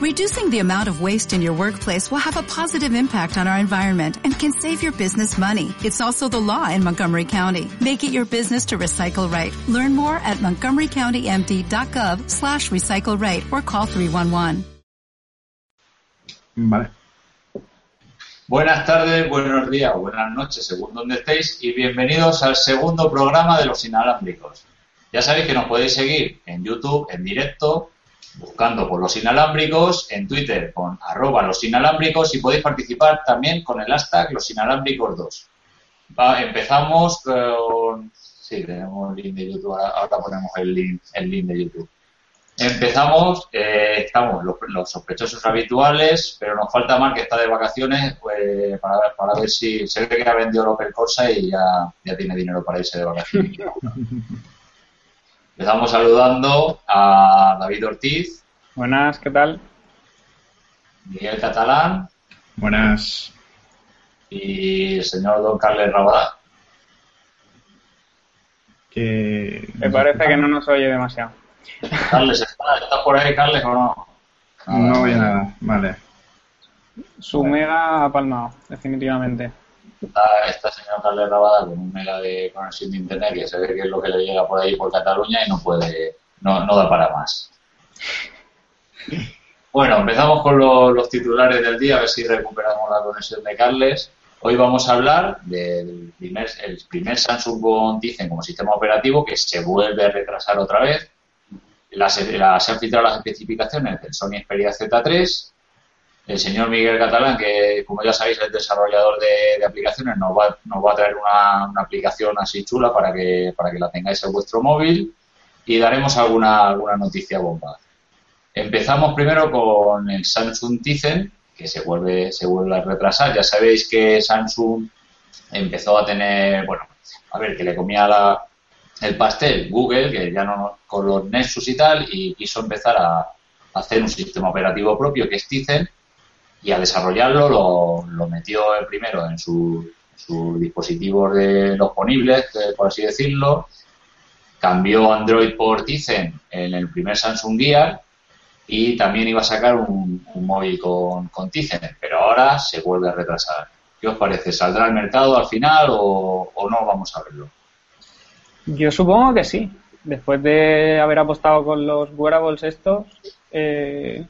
Reducing the amount of waste in your workplace will have a positive impact on our environment and can save your business money. It's also the law in Montgomery County. Make it your business to recycle right. Learn more at montgomerycountymd.gov slash recycle right or call 311. Vale. Buenas tardes, buenos días, buenas noches, según donde estéis, y bienvenidos al segundo programa de los inalámbricos. Ya sabéis que nos podéis seguir en YouTube en directo, buscando por los inalámbricos, en Twitter con arroba los inalámbricos y podéis participar también con el hashtag los inalámbricos 2. Va, empezamos con... Sí, tenemos el link de YouTube, ahora, ponemos el link, el link de YouTube. Empezamos, eh, estamos los, los, sospechosos habituales, pero nos falta más que está de vacaciones pues, para, para ver si se ve que ha vendido el Opel Corsa y ya tiene dinero para irse de vacaciones. Empezamos saludando a David Ortiz. Buenas, ¿qué tal? Miguel Catalán. Buenas. Y el señor don Carles Rabadá. Que... Me parece que no nos oye demasiado. Carles, ¿estás está por ahí, Carles, o no? Nada, no voy a nada, vale. Su mega ha palmado, definitivamente. Está, está señor Carles Rabada con un mega de conexión de internet que se ve que es lo que le llega por ahí por Cataluña y no puede, no, no da para más. Bueno, empezamos con lo, los titulares del día, a ver si recuperamos la conexión de Carles. Hoy vamos a hablar del primer, el primer Samsung con como sistema operativo que se vuelve a retrasar otra vez. Las, las, se han filtrado las especificaciones del Sony Xperia Z3. El señor Miguel Catalán, que como ya sabéis es desarrollador de, aplicaciones, nos va, nos va a traer una, una, aplicación así chula para que, para que la tengáis en vuestro móvil y daremos alguna, alguna noticia bomba. Empezamos primero con el Samsung Tizen, que se vuelve, se vuelve a retrasar. Ya sabéis que Samsung empezó a tener, bueno, a ver, que le comía la, el pastel Google, que ya no con los Nexus y tal, y quiso empezar a, a hacer un sistema operativo propio que es Tizen, y a desarrollarlo lo, lo metió primero en sus su dispositivos de los ponibles, por así decirlo, cambió Android por Tizen en el primer Samsung Gear y también iba a sacar un, móvil con, con Tizen, pero ahora se vuelve a retrasar. ¿Qué os parece? ¿Saldrá al mercado al final o, o no? Vamos a verlo. Yo supongo que sí. Después de haber apostado con los wearables estos, eh,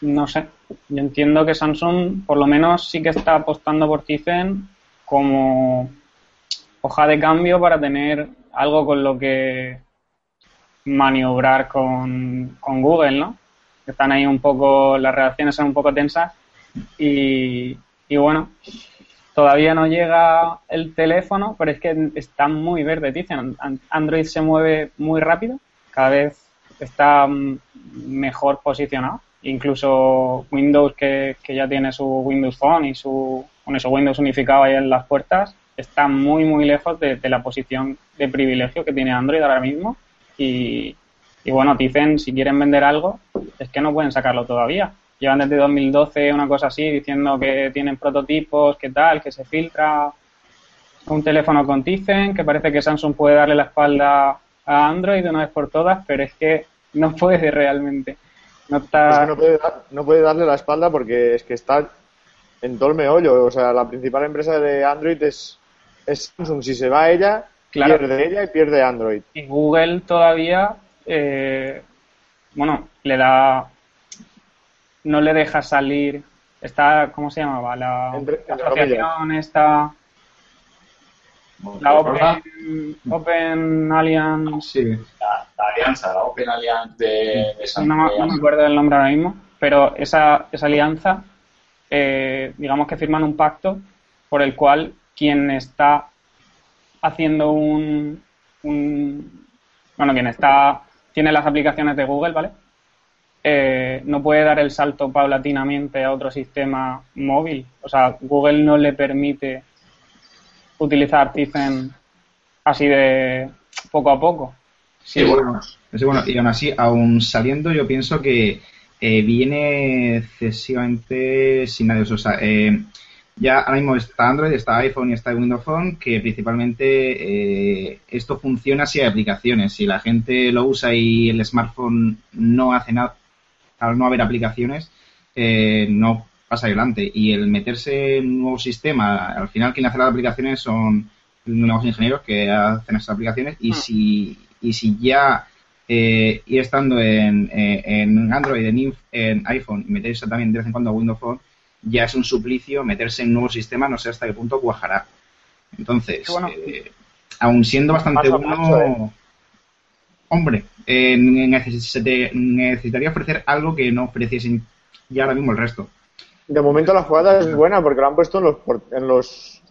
no sé. Yo entiendo que Samsung por lo menos sí que está apostando por Tizen como hoja de cambio para tener algo con lo que maniobrar con, con Google, ¿no? Están ahí un poco, las reacciones son un poco tensas y, y bueno, todavía no llega el teléfono, pero es que está muy verde, dicen. Android se mueve muy rápido, cada vez está mejor posicionado. Incluso Windows, que, que ya tiene su Windows Phone y su, bueno, Windows unificado ahí en las puertas, está muy, muy lejos de, de la posición de privilegio que tiene Android ahora mismo. Y, y bueno, dicen, si quieren vender algo, es que no pueden sacarlo todavía llevan desde 2012 una cosa así, diciendo que tienen prototipos, que tal, que se filtra un teléfono con Tizen, que parece que Samsung puede darle la espalda a Android de una vez por todas, pero es que no puede realmente. No, está... es que no, puede, no puede darle la espalda porque es que está en todo el meollo. O sea, la principal empresa de Android es, es Samsung. Si se va ella, claro. pierde ella y pierde Android. Y Google todavía, eh, bueno, le da no le deja salir. Está, ¿cómo se llamaba? La, Entre, la asociación esta. La Open, Open Alliance. Sí, la, alianza, la Open Alliance de, de San no, no, me acuerdo del nombre ahora mismo, pero esa, esa alianza, eh, digamos que firman un pacto por el cual quien está haciendo un, un bueno, quien está tiene las aplicaciones de Google, ¿vale? eh, no puede dar el salto paulatinamente a otro sistema móvil. O sea, Google no le permite utilizar Tizen así de poco a poco. Sí, bueno, es bueno. Y aún así, aún saliendo, yo pienso que eh, viene excesivamente sin nadie. O sea, eh, ya ahora mismo está Android, está iPhone y está Windows Phone, que principalmente eh, esto funciona si hay aplicaciones. Si la gente lo usa y el smartphone no hace nada, al no haber aplicaciones, eh, no pasa adelante. Y el meterse en un nuevo sistema, al final quien hace las aplicaciones son nuevos ingenieros que hacen esas aplicaciones y hmm. si y si ya eh, ir estando en, eh, en Android, en, en iPhone y meterse también de vez en cuando a Windows Phone, ya es un suplicio meterse en un nuevo sistema, no sé hasta qué punto cuajará. Entonces, eh, aún siendo bastante bueno, eh. hombre, necesitaría ofrecer algo que no ofreciesen ya ahora mismo el resto. De momento la jugada es buena porque lo han puesto en los, en los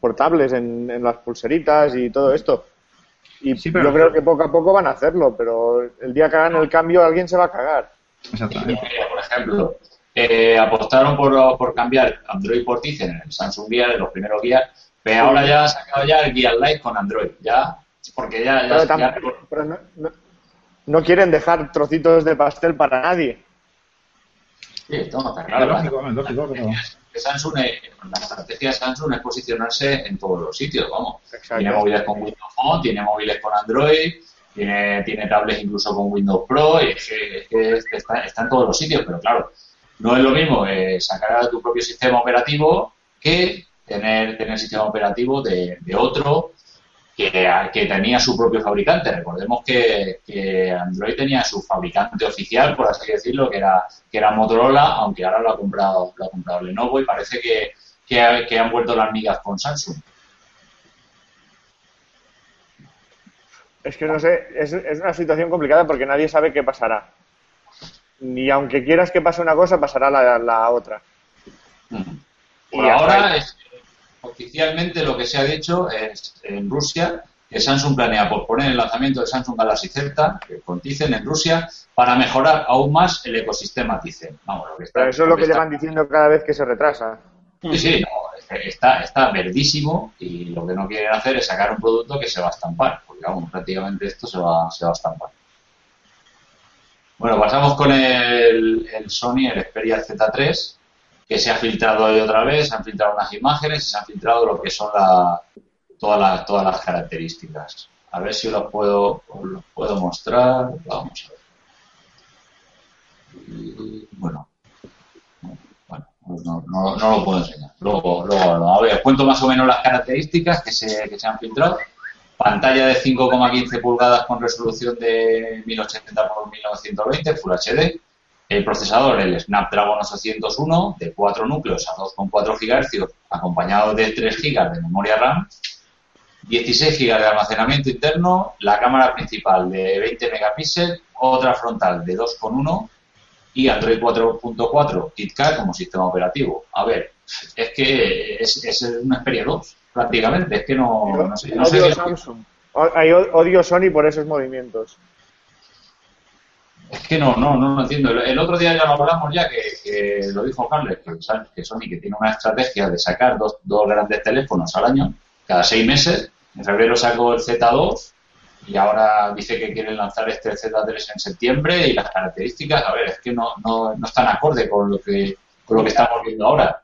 portables, en, en las pulseritas y todo esto. Y yo creo que poco a poco van a hacerlo, pero el día que hagan el cambio alguien se va a cagar. Exactamente. Por ejemplo, eh, apostaron por, por, cambiar Android por Tizen en el Samsung Gear, en los primeros Gear, pero ahora ya ha sacado ya el Gear Lite con Android, ya, porque ya... ya, pero, no, quieren dejar trocitos de pastel para nadie. Sí, todo está claro. lógico, lógico, Samsung, la estrategia de Samsung es posicionarse en todos los sitios, vamos. Tiene móviles con Windows Phone, tiene móviles con Android, tiene, tiene tablets incluso con Windows Pro, y es que, está, en todos los sitios, pero claro, no es lo mismo eh, sacar a tu propio sistema operativo que tener, tener sistema operativo de, de otro que, tenía su propio fabricante. Recordemos que, Android tenía su fabricante oficial, por así decirlo, que era, que era Motorola, aunque ahora lo ha comprado, lo ha comprado Lenovo y parece que, que, han vuelto las migas con Samsung. Es que no sé, es, una situación complicada porque nadie sabe qué pasará. Ni aunque quieras que pase una cosa, pasará la, la otra. Por ahora, es, oficialmente lo que se ha dicho es en Rusia que Samsung planea posponer el lanzamiento de Samsung Galaxy Z con Tizen en Rusia para mejorar aún más el ecosistema Tizen. Vamos, Pero eso es lo que, llevan diciendo cada vez que se retrasa. Sí, sí, está, está verdísimo y lo que no quieren hacer es sacar un producto que se va a estampar, porque vamos, prácticamente esto se va, se va a estampar. Bueno, pasamos con el, el Sony, el Xperia Z3, que se ha filtrado hoy otra vez, se han filtrado unas imágenes se han filtrado lo que son la, todas, las, todas las características. A ver si los puedo, los puedo mostrar. Vamos a ver. bueno, bueno no, no, no, lo puedo enseñar. Luego, luego a ver, cuento más o menos las características que se, que se han filtrado. Pantalla de 5,15 pulgadas con resolución de 1080 x 1920 Full HD el procesador, el Snapdragon 801, de 4 núcleos a 2,4 GHz, acompañado de 3 GB de memoria RAM, 16 GB de almacenamiento interno, la cámara principal de 20 megapíxeles, otra frontal de 2,1 y Android 4.4 KitKat como sistema operativo. A ver, es que es, es una Xperia 2, prácticamente. Es que no, no sé. No odio Samsung. Odio Sony por esos movimientos. Es que no, no, no lo entiendo. El, otro día ya lo hablamos ya, que, lo dijo Carles, que, Sony que tiene una estrategia de sacar dos, dos grandes teléfonos al año, cada seis meses. En febrero sacó el Z2 y ahora dice que quieren lanzar este Z3 en septiembre y las características, a ver, es que no, no, no están acorde con lo que con lo que estamos viendo ahora.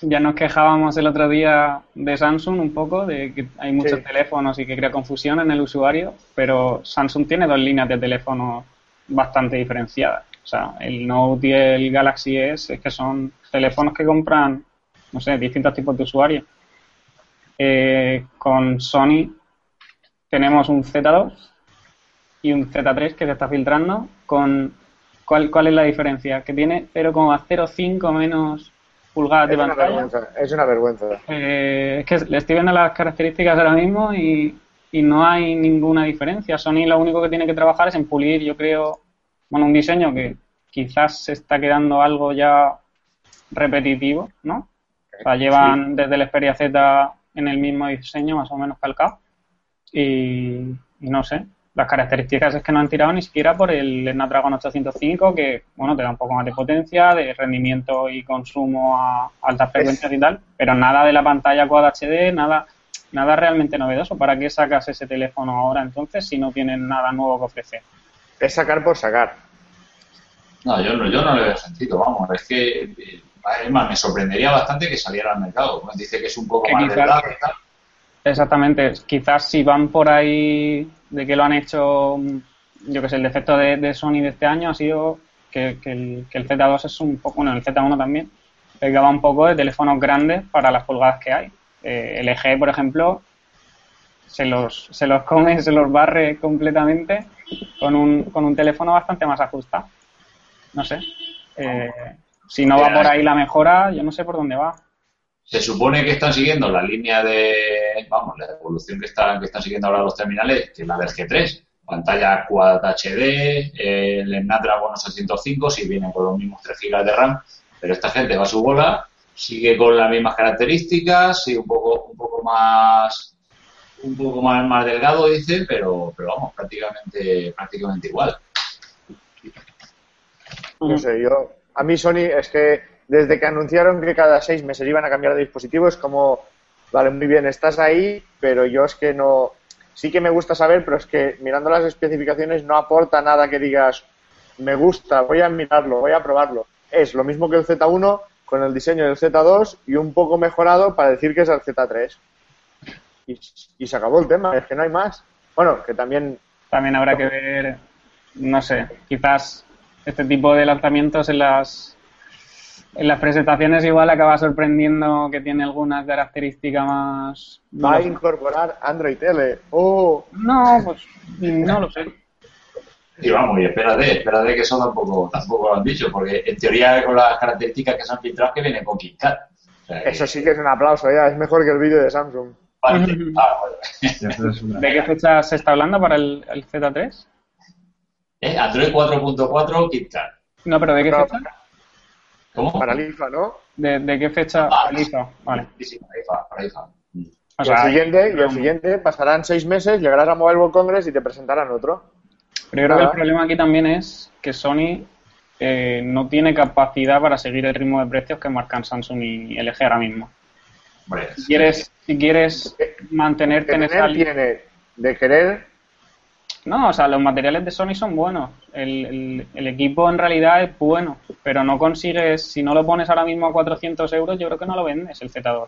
Ya nos quejábamos el otro día de Samsung un poco, de que hay muchos teléfonos y que crea confusión en el usuario, pero Samsung tiene dos líneas de teléfonos bastante diferenciada O sea, el Note y el Galaxy S es que son teléfonos que compran, no sé, distintos tipos de usuarios. Eh, con Sony tenemos un Z2 y un Z3 que se está filtrando con... ¿Cuál, cuál es la diferencia? Que tiene 0,05 menos pulgadas de pantalla. es una vergüenza. Eh, es que le estoy viendo las características ahora mismo y y no hay ninguna diferencia. Sony lo único que tiene que trabajar es en pulir, yo creo, bueno, un diseño que quizás se está quedando algo ya repetitivo, ¿no? O sea, llevan desde la Xperia Z en el mismo diseño, más o menos calcado. Y, no sé, las características es que no han tirado ni siquiera por el Snapdragon 805, que, bueno, te da un poco más de potencia, de rendimiento y consumo a altas frecuencias y tal, pero nada de la pantalla Quad HD, nada nada realmente novedoso. ¿Para qué sacas ese teléfono ahora entonces si no tienen nada nuevo que ofrecer? Es sacar por sacar. No, yo no, yo no le veo sentido, vamos. Es que, eh, además, me sorprendería bastante que saliera al mercado. Dice que es un poco más quizás, Exactamente. Quizás si van por ahí de que lo han hecho, yo que sé, el defecto de, Sony de este año ha sido que que, el, Z2 es un poco, bueno, el Z1 también, pegaba un poco de teléfonos grandes para las pulgadas que hay. Eh, el EG, por ejemplo, se los, se los come, se los barre completamente con un, con un teléfono bastante más ajustado. No sé. Eh, si no va por ahí la mejora, yo no sé por dónde va. Se supone que están siguiendo la línea de, vamos, la evolución que están, que están siguiendo ahora los terminales, que es la del G3. Pantalla Quad HD, el Snapdragon 805, si vienen con los mismos 3 GB de RAM, pero esta gente va a su bola, sigue con las mismas características, y un poco, un poco más un poco más, más delgado, dice, pero, pero vamos, prácticamente, prácticamente igual. No sé, yo, a mí Sony es que desde que anunciaron que cada seis meses iban a cambiar de dispositivo es como, vale, muy bien, estás ahí, pero yo es que no, sí que me gusta saber, pero es que mirando las especificaciones no aporta nada que digas, me gusta, voy a mirarlo, voy a probarlo. Es lo mismo que el Z1 con el diseño del Z2 y un poco mejorado para decir que es el Z3 y, se acabó el tema, es que no hay más. Bueno, que también... También habrá que ver, no sé, quizás este tipo de lanzamientos en las en las presentaciones igual acaba sorprendiendo que tiene alguna característica más... Va a incorporar Android L. ¡Oh! No, pues no lo sé. Y vamos, y espérate, espérate que eso tampoco, tampoco lo han dicho, porque en teoría con las características que se han filtrado que viene con KitKat. eso sí que es un aplauso ya, es mejor que el vídeo de Samsung. Ah, ¿De qué fecha se está hablando para el, Z3? ¿Eh? Android 4.4 KitKat. No, pero ¿de qué fecha? ¿Cómo? Para el IFA, ¿no? ¿De, qué fecha? Ah, el IFA, vale. Sí, sí, para IFA, para IFA. y, el siguiente, y el siguiente pasarán seis meses, llegarás a Mobile World Congress y te presentarán otro. Pero yo creo que el problema aquí también es que Sony eh, no tiene capacidad para seguir el ritmo de precios que marcan Samsung y LG ahora mismo si quieres, si quieres mantenerte en esa tiene de querer. No, o sea, los materiales de Sony son buenos. El, el, equipo en realidad es bueno, pero no consigues, si no lo pones ahora mismo a 400 euros, yo creo que no lo vendes el Z2.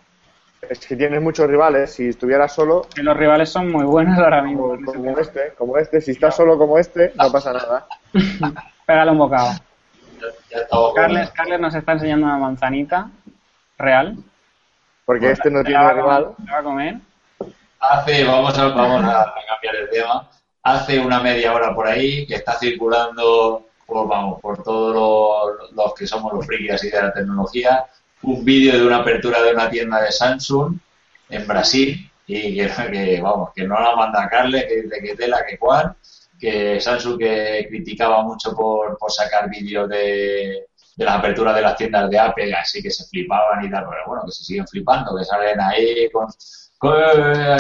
Es que tienes muchos rivales, si estuvieras solo... los rivales son muy buenos ahora mismo. Como, este, como este, si estás solo como este, no pasa nada. Pégale un bocado. Carles, Carles nos está enseñando una manzanita real porque este no tiene rival. va a comer? Hace, vamos a, vamos a cambiar el tema. Hace una media hora por ahí que está circulando, por, vamos, por todos los, que somos los frikis y de la tecnología, un vídeo de una apertura de una tienda de Samsung en Brasil y que, vamos, que no la manda a Carles, que de que tela, que cual, que Samsung que criticaba mucho por, por sacar vídeos de, de las aperturas de las tiendas de Apple, así que se flipaban y tal, pero bueno, que se siguen flipando, que salen ahí con,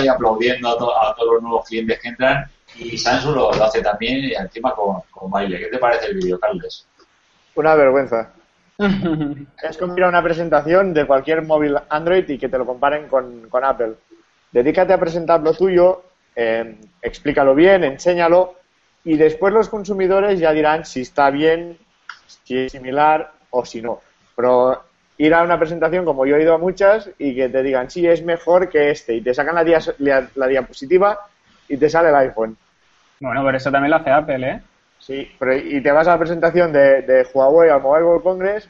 aplaudiendo a, todos los nuevos clientes que entran y Samsung lo, hace también y encima con, con, baile. ¿Qué te parece el vídeo, Carles? Una vergüenza. es como ir a una presentación de cualquier móvil Android y que te lo comparen con, Apple. Dedícate a presentar lo tuyo, eh, explícalo bien, enséñalo y después los consumidores ya dirán si está bien si es similar o si no. Pero ir a una presentación como yo he ido a muchas y que te digan, sí, es mejor que este y te sacan la, la, diapositiva y te sale el iPhone. Bueno, pero eso también lo hace Apple, ¿eh? Sí, pero y te vas a la presentación de, de Huawei al Mobile World Congress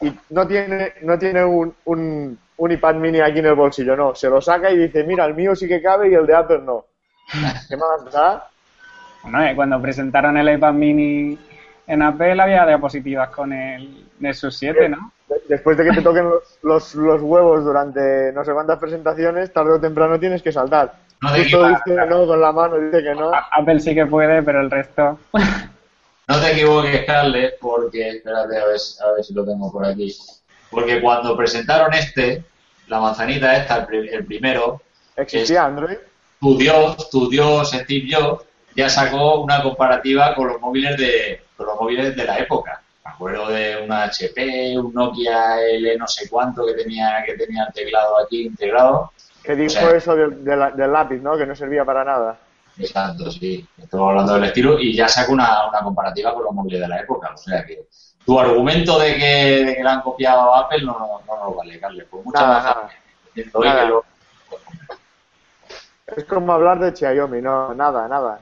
y no tiene, no tiene un, un, un, iPad mini aquí en el bolsillo, no. Se lo saca y dice, mira, el mío sí que cabe y el de Apple no. ¿Qué más da? Bueno, eh, cuando presentaron el iPad mini en Apple había diapositivas con el Nexus 7, ¿no? Después de que te toquen los, los, huevos durante no sé cuántas presentaciones, tarde o temprano tienes que saltar. No dice que no con la mano, dice que no. Apple sí que puede, pero el resto. No te equivoques, Carles, porque, espérate a ver, a ver si lo tengo por aquí. Porque cuando presentaron este, la manzanita esta, el, primero. ¿Existía Android? Tu Dios, tu Dios, Steve Jobs, ya sacó una comparativa con los móviles de, con los móviles de la época. Me acuerdo de una HP, un Nokia L no sé cuánto que tenía, que tenía el teclado aquí integrado. Que dijo eso del lápiz, ¿no? Que no servía para nada. Exacto, sí. Estoy hablando del estilo y ya saco una, una comparativa con los móviles de la época. O sea que tu argumento de que, de que la han copiado a Apple no, no, no nos vale, Carles. Pues muchas nada, nada. Es como hablar de Xiaomi, no, nada, nada.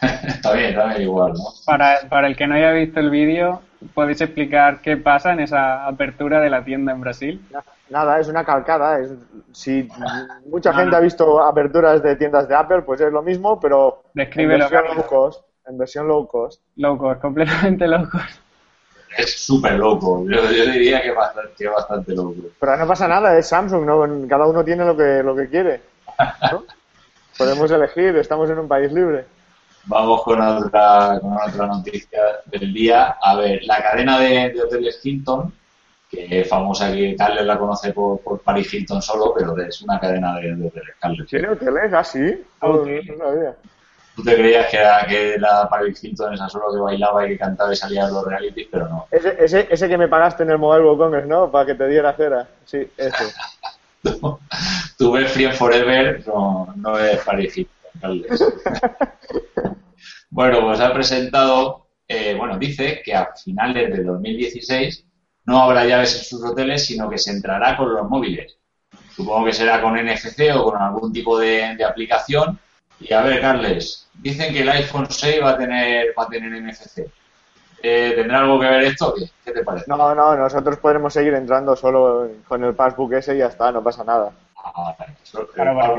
está bien, está bien igual, ¿no? Para, para el que no haya visto el vídeo, ¿podéis explicar qué pasa en esa apertura de la tienda en Brasil? Nada, es una calcada. Es, si mucha gente ha visto aperturas de tiendas de Apple, pues es lo mismo, pero Describe en versión low cost. En versión low cost. Low cost, completamente low cost. Es súper loco. Yo, yo, diría que es bastante, bastante loco. Pero no pasa nada, es Samsung, ¿no? Cada uno tiene lo que, lo que quiere. ¿no? Podemos elegir, estamos en un país libre. Vamos con otra, con otra noticia del día. A ver, la cadena de, de hoteles Hilton, que es famosa que Carles la conoce por, por, Paris Hilton solo, pero es una cadena de, de hoteles, Carles. ¿Tiene hoteles? Ah, sí. Oh, no sabía. Tú te creías que era que la Paris Hilton esa solo que bailaba y que cantaba y salía de los realities, pero no. Ese, ese, ese que me pagaste en el Mobile Congress, ¿no? Para que te diera cera. Sí, ese. tú ves Free Forever, no, no es Paris Hilton, bueno, pues ha presentado, eh, bueno, dice que a finales de 2016 no habrá llaves en sus hoteles, sino que se entrará con los móviles. Supongo que será con NFC o con algún tipo de, de aplicación. Y a ver, Carles, dicen que el iPhone 6 va a tener, va a tener NFC. Eh, ¿Tendrá algo que ver esto? ¿Qué, ¿Qué te parece? No, no, nosotros podremos seguir entrando solo con el passbook ese y ya está, no pasa nada. Ah, Claro,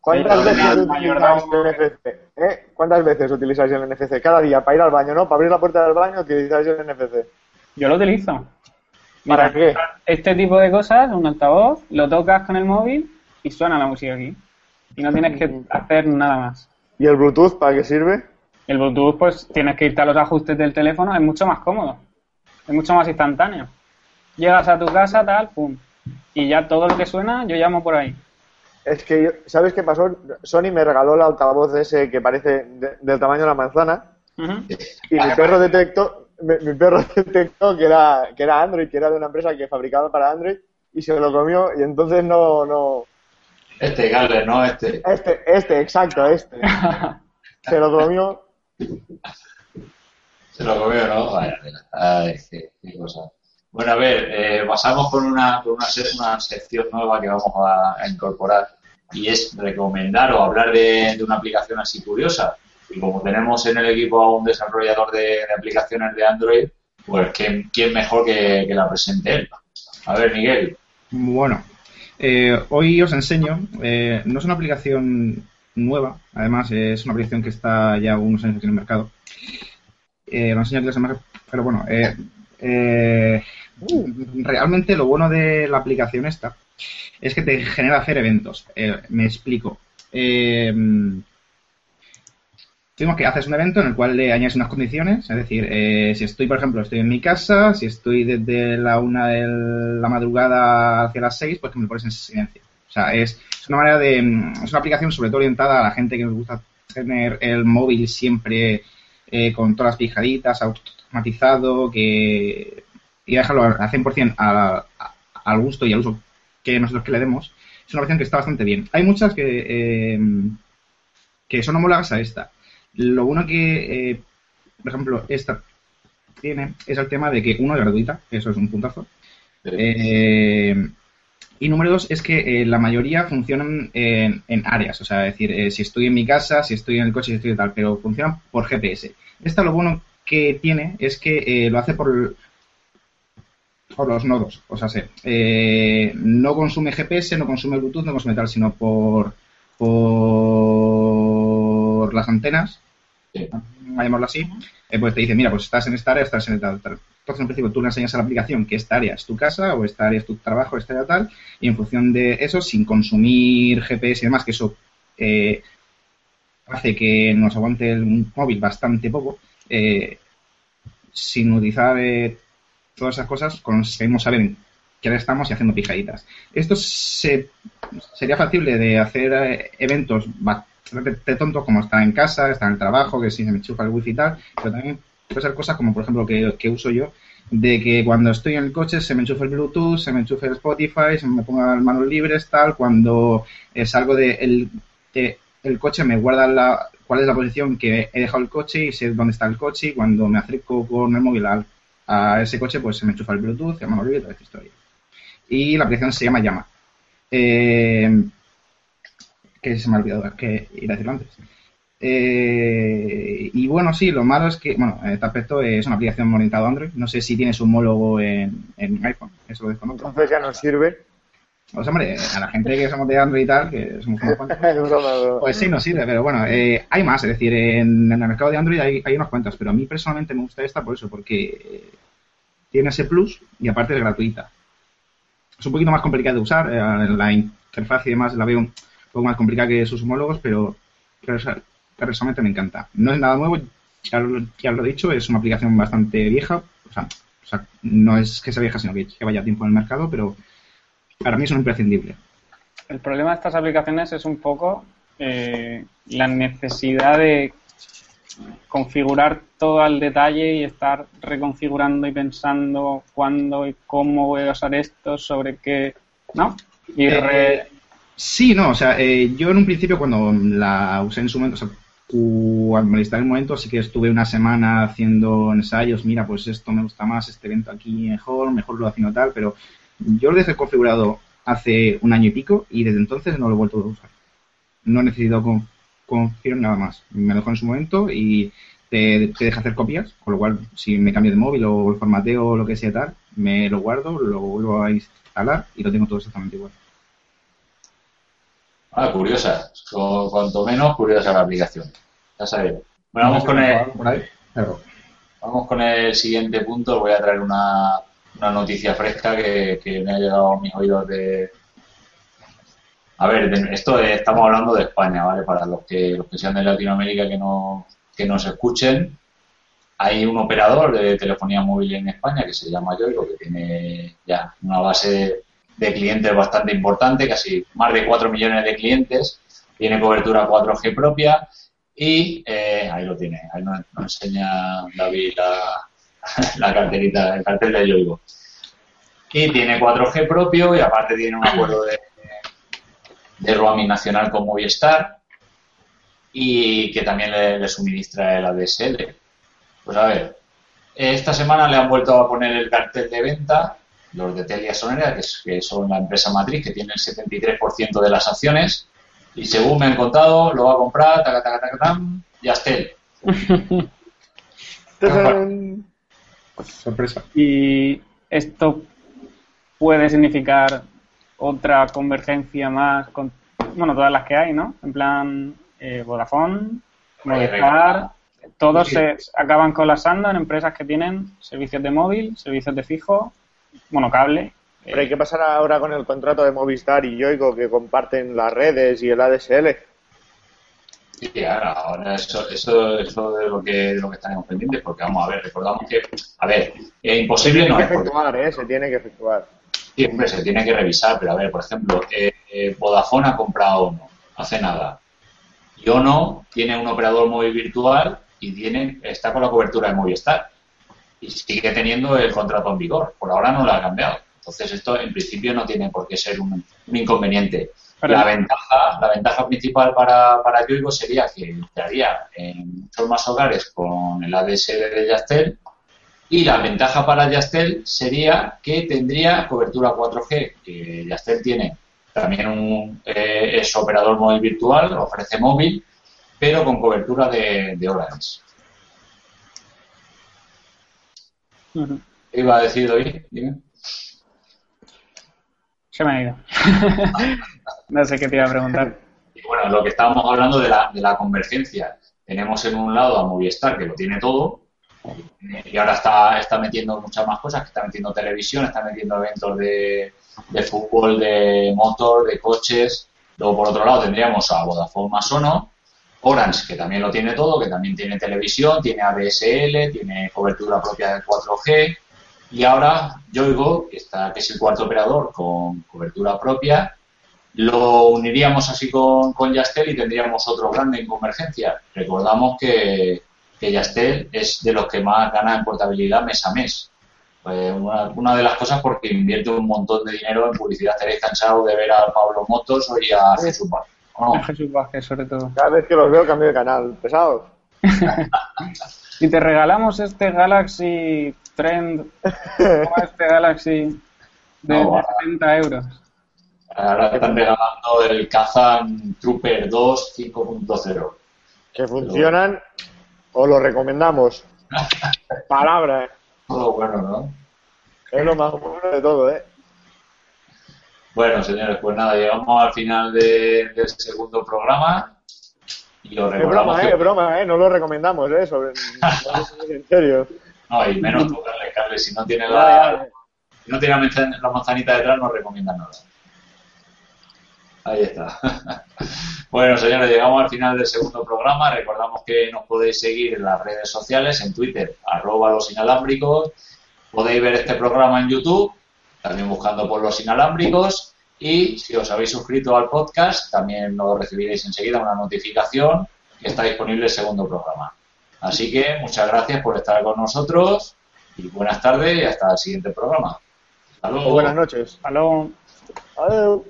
¿Cuántas veces mayordomo- utilizáis el NFC? ¿Eh? ¿Cuántas veces utilizáis el NFC? Cada día, para ir al baño, ¿no? Para abrir la puerta del baño utilizáis el NFC. Yo lo utilizo. ¿Para qué? Este tipo de cosas, un altavoz, lo tocas con el móvil y suena la música aquí. Y no tienes que hacer nada más. ¿Y el Bluetooth para qué sirve? El Bluetooth, pues tienes que irte a los ajustes del teléfono, es mucho más cómodo. Es mucho más instantáneo. Llegas a tu casa, tal, pum. Y ya todo lo que suena, yo llamo por ahí. Es que, yo- ¿sabes qué pasó? Sony me regaló el altavoz ese que parece de- del tamaño de la manzana y mi perro detectó, mi, mi perro detectó que era, que era Android, que era de una empresa que fabricaba para Android y se lo comió y entonces no, no, Este, Carles, no este. este, este, exacto, este. Se lo comió. Se lo comió, ¿no? Vaya. Ay, qué, qué cosa. Bueno, a ver, eh, pasamos con una, con una, se- una sección nueva que vamos a, a incorporar y es recomendar o hablar de, de una aplicación así curiosa. Y como tenemos en el equipo a un desarrollador de, aplicaciones de Android, pues ¿quién, mejor que, que la presente él? A ver, Miguel. Bueno, eh, hoy os enseño, eh, no es una aplicación nueva, además es una aplicación que está ya unos años aquí en el mercado. Eh, os enseño aquí pero bueno, eh, eh, realmente lo bueno de la aplicación esta es que te genera hacer eventos. Me explico. Digamos que haces un evento en el cual le añades unas condiciones, es decir, eh, si estoy, por ejemplo, estoy en mi casa, si estoy desde la una de la madrugada hacia las seis, pues que me pones en silencio. O sea, es, es una manera de, mm, es una aplicación sobre todo orientada a la gente que nos gusta tener el móvil siempre eh, con todas las pijaditas, automatizado, que y dejarlo al 100% a- a- al gusto y al uso que nosotros que le demos. Es una opción que está bastante bien. Hay muchas que, eh, que son homólogas a esta. Lo bueno que, eh, por ejemplo, esta tiene es el tema de que uno es gratuita, eso es un puntazo. Eh, y número dos es que eh, la mayoría funcionan en, en áreas, o sea, es decir, eh, si estoy en mi casa, si estoy en el coche, si estoy tal, pero funcionan por GPS. Esta lo bueno que tiene es que eh, lo hace por, por los nodos, o sea, sé, no consume GPS, no consume Bluetooth, no consume tal, sino por, por las antenas, Así, eh, pues te dice, mira, pues estás en esta área, estás en tal. Entonces, en principio, tú le enseñas a la aplicación que esta área es tu casa o esta área es tu trabajo, esta área tal, y en función de eso, sin consumir GPS y demás, que eso eh, hace que nos aguante el móvil bastante poco, eh, sin utilizar todas esas cosas, conseguimos saber en qué área estamos y haciendo pijaditas. Esto se, sería factible de hacer eh, eventos bastante tontos como estar en casa, estar en el trabajo, que si se me enchufa el wifi y tal, pero también puede ser cosas como por ejemplo que, uso yo, de que cuando estoy en el coche se me enchufe el Bluetooth, se me enchufe el Spotify, se me ponga las manos libres, tal, cuando eh, salgo de el, de- el coche me guarda la, cuál es la posición que he dejado el coche y sé dónde está el coche y cuando me acerco con el móvil al- a, ese coche pues se me enchufa el Bluetooth, se me y toda esta historia. Y la aplicación se llama Llama. Eh, que se me ha olvidado que ir a decirlo antes. Eh, y bueno, sí, lo malo es que, bueno, este aspecto es una aplicación orientada a Android. No sé si tiene su homólogo en, iPhone, eso lo desconozco. Entonces ya no sirve. Pues hombre, a la gente que somos de Android y tal, que somos como pues sí, no sirve, pero bueno, eh, hay más, es decir, en, el mercado de Android hay, hay unas cuantas, pero a mí personalmente me gusta esta por eso, porque tiene ese plus y aparte es gratuita. Es un poquito más complicado de usar, eh, la interfaz y demás la veo poco más complicada que sus homólogos, pero, personalmente me encanta. No es nada nuevo, ya lo, ya lo he dicho, es una aplicación bastante vieja, o sea, o sea, no es que sea vieja, sino que lleva ya tiempo en el mercado, pero para mí es un imprescindible. El problema de estas aplicaciones es un poco eh, la necesidad de configurar todo al detalle y estar reconfigurando y pensando cuándo y cómo voy a usar esto, sobre qué, ¿no? Y eh, Sí, no, o sea, eh, yo en un principio cuando la usé en su momento, o sea, cuando en el momento, sí que estuve una semana haciendo ensayos, mira, pues esto me gusta más, este evento aquí mejor, mejor lo haciendo tal, pero yo lo dejé configurado hace un año y pico y desde entonces no lo he vuelto a usar. No he necesitado configurar nada más. Me lo dejó en su momento y te, deja hacer copias, con lo cual si me cambio de móvil o el formateo o lo que sea tal, me lo guardo, lo vuelvo a instalar y lo tengo todo exactamente igual. Ah, curiosa. Cuanto menos curiosa la aplicación. Ya sabéis. Bueno, vamos con el, vamos con el siguiente punto. Voy a traer una, una noticia fresca que, me ha llegado a mis oídos de... A ver, esto estamos hablando de España, ¿vale? Para los que, los que sean de Latinoamérica que, no, que nos escuchen, hay un operador de telefonía móvil en España que se llama Yoigo, que tiene ya una base de clientes bastante importante, casi más de 4 millones de clientes, tiene cobertura 4G propia y eh, ahí lo tiene, ahí nos, enseña David la, la carterita, el cartel de Yoigo. Y tiene 4G propio y aparte tiene un acuerdo de, de roaming nacional con Movistar y que también le, suministra el ADSL. Pues a ver, esta semana le han vuelto a poner el cartel de venta los de Telia Sonera, que, son la empresa matriz que tiene el 73% de las acciones y según me han contado lo va a comprar taca, taca, taca, Yastel. Sorpresa. Y esto puede significar otra convergencia más con, bueno, todas las que hay, ¿no? En plan, eh, Vodafone, Movistar, todos se acaban colapsando en empresas que tienen servicios de móvil, servicios de fijo, bueno, cable. Pero hay que pasar ahora con el contrato de Movistar y Yoigo que comparten las redes y el ADSL. Sí, ahora, eso, eso, eso de lo que, de lo que estaremos pendientes, porque vamos a ver, recordamos que, a ver, es imposible no es. Efectuar, ¿eh? Se tiene que efectuar. Sí, hombre, se tiene que revisar, pero a ver, por ejemplo, eh, eh, Vodafone ha comprado uno, hace nada. Y Ono tiene un operador móvil virtual y tiene, está con la cobertura de Movistar. Y sigue teniendo el contrato en vigor. Por ahora no lo ha cambiado. Entonces, esto en principio no tiene por qué ser un inconveniente la ventaja, la ventaja principal para, para Yoigo sería que entraría en muchos más hogares con el ADSL de Yastel y la ventaja para Yastel sería que tendría cobertura 4G, que Yastel tiene también un eh, es operador móvil virtual, ofrece móvil, pero con cobertura de, de ¿Qué iba a decir David? Dime. Se me ha ido. no sé qué te iba a preguntar. Y bueno, lo que estábamos hablando de la, de la convergencia. Tenemos en un lado a Movistar, que lo tiene todo, y ahora está, está metiendo muchas más cosas, que está metiendo televisión, está metiendo eventos de, de fútbol, de motor, de coches. Luego, por otro lado, tendríamos a Vodafone más Ono, Orange, que también lo tiene todo, que también tiene televisión, tiene ADSL, tiene cobertura propia de 4G, y ahora Yoigo, que, está, que es el cuarto operador con cobertura propia, lo uniríamos así con, con Yastel y tendríamos otro grande en convergencia. Recordamos que, que Yastel es de los que más gana en portabilidad mes a mes. Pues una, de las cosas porque invierte un montón de dinero en publicidad. Estaréis cansado de ver a Pablo Motos o a Jesús Vázquez. A Jesús Vázquez, sobre todo. Cada vez que los veo cambio de canal. Pesados. y te regalamos este Galaxy Trend, este Galaxy de 70 euros. Ahora están regalando el Kazan Trooper 2 5.0. Que funcionan o lo recomendamos. Palabra, ¿eh? Todo bueno, ¿no? Es lo más bueno de todo, ¿eh? Bueno, señores, pues nada, llegamos al final del segundo programa. Y os es broma, ¿eh? Es broma, ¿eh? No lo recomendamos, ¿eh? Sobre... en serio. No, y menos tocarle, Carles. Si no tiene la, si no tiene la manzanita detrás, no recomienda nada. Ahí está. bueno, señores, llegamos al final del segundo programa. Recordamos que nos podéis seguir en las redes sociales, en Twitter, arroba los inalámbricos. Podéis ver este programa en YouTube, también buscando por los inalámbricos. Y si os habéis suscrito al podcast, también lo recibiréis enseguida una notificación que está disponible el segundo programa. Así que muchas gracias por estar con nosotros y buenas tardes y hasta el siguiente programa. Hasta luego. buenas noches. Hasta luego. Adiós.